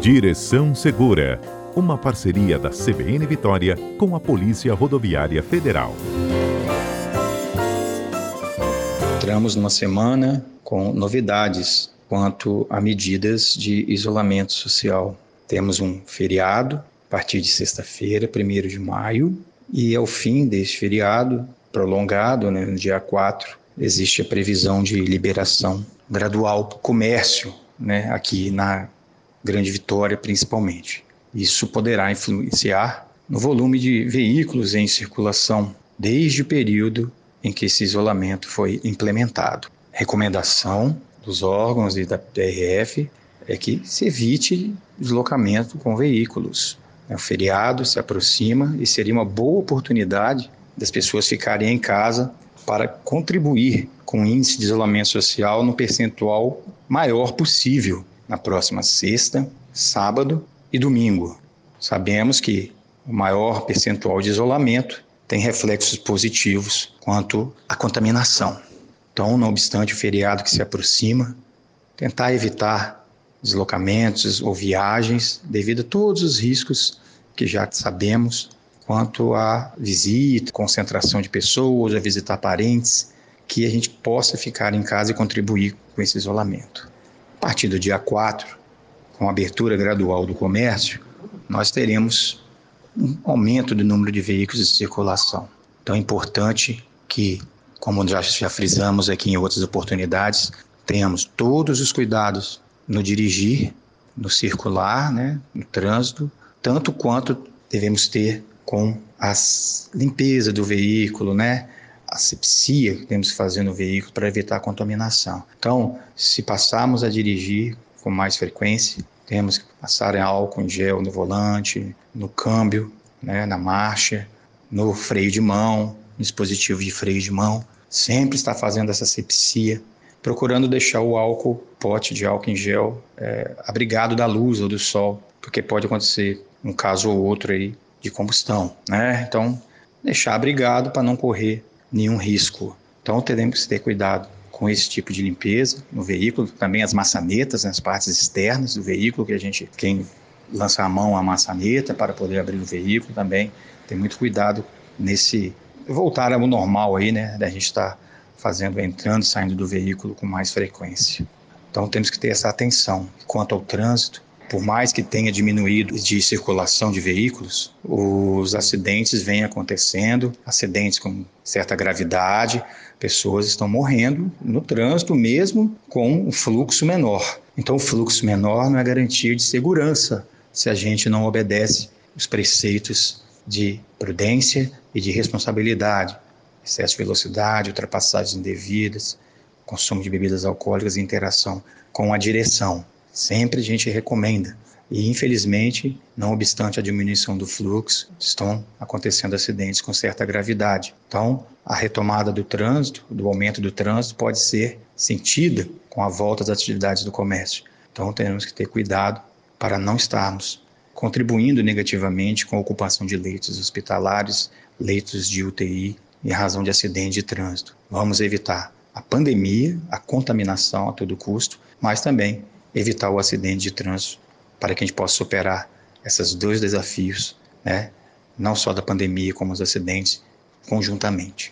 Direção Segura, uma parceria da CBN Vitória com a Polícia Rodoviária Federal. Entramos numa semana com novidades quanto a medidas de isolamento social. Temos um feriado a partir de sexta-feira, 1 de maio, e ao fim deste feriado prolongado, né, no dia 4, existe a previsão de liberação gradual para o comércio, né, aqui na Grande Vitória principalmente. Isso poderá influenciar no volume de veículos em circulação desde o período em que esse isolamento foi implementado. Recomendação dos órgãos e da PRF é que se evite deslocamento com veículos. O feriado se aproxima e seria uma boa oportunidade das pessoas ficarem em casa para contribuir com o índice de isolamento social no percentual maior possível na próxima sexta, sábado e domingo. Sabemos que o maior percentual de isolamento tem reflexos positivos quanto à contaminação. Então, não obstante o feriado que se aproxima, tentar evitar deslocamentos ou viagens devido a todos os riscos que já sabemos quanto à visita, concentração de pessoas, a visitar parentes, que a gente possa ficar em casa e contribuir com esse isolamento. A partir do dia 4, com a abertura gradual do comércio, nós teremos um aumento do número de veículos em circulação. Então é importante que, como já, já frisamos aqui em outras oportunidades, tenhamos todos os cuidados no dirigir, no circular, né, no trânsito, tanto quanto devemos ter com a limpeza do veículo, né? A sepsia que temos que fazer no veículo para evitar a contaminação. Então, se passarmos a dirigir com mais frequência, temos que passar álcool em gel no volante, no câmbio, né, na marcha, no freio de mão, no dispositivo de freio de mão. Sempre está fazendo essa sepsia, procurando deixar o álcool, pote de álcool em gel, é, abrigado da luz ou do sol, porque pode acontecer um caso ou outro aí de combustão, né? Então, deixar abrigado para não correr nenhum risco. Então, teremos que ter cuidado com esse tipo de limpeza no veículo, também as maçanetas, nas partes externas do veículo, que a gente, quem lança a mão à maçaneta para poder abrir o veículo também, tem muito cuidado nesse voltar ao normal aí, né, da gente estar tá fazendo, entrando e saindo do veículo com mais frequência. Então temos que ter essa atenção. Quanto ao trânsito, por mais que tenha diminuído de circulação de veículos, os acidentes vêm acontecendo, acidentes com certa gravidade, pessoas estão morrendo no trânsito mesmo com um fluxo menor. Então, o fluxo menor não é garantia de segurança se a gente não obedece os preceitos de prudência e de responsabilidade, excesso de velocidade, ultrapassagens indevidas, consumo de bebidas alcoólicas e interação com a direção. Sempre a gente recomenda. E, infelizmente, não obstante a diminuição do fluxo, estão acontecendo acidentes com certa gravidade. Então, a retomada do trânsito, do aumento do trânsito, pode ser sentida com a volta das atividades do comércio. Então, temos que ter cuidado para não estarmos contribuindo negativamente com a ocupação de leitos hospitalares, leitos de UTI em razão de acidentes de trânsito. Vamos evitar a pandemia, a contaminação a todo custo, mas também evitar o acidente de trânsito para que a gente possa superar esses dois desafios, né? não só da pandemia, como os acidentes, conjuntamente.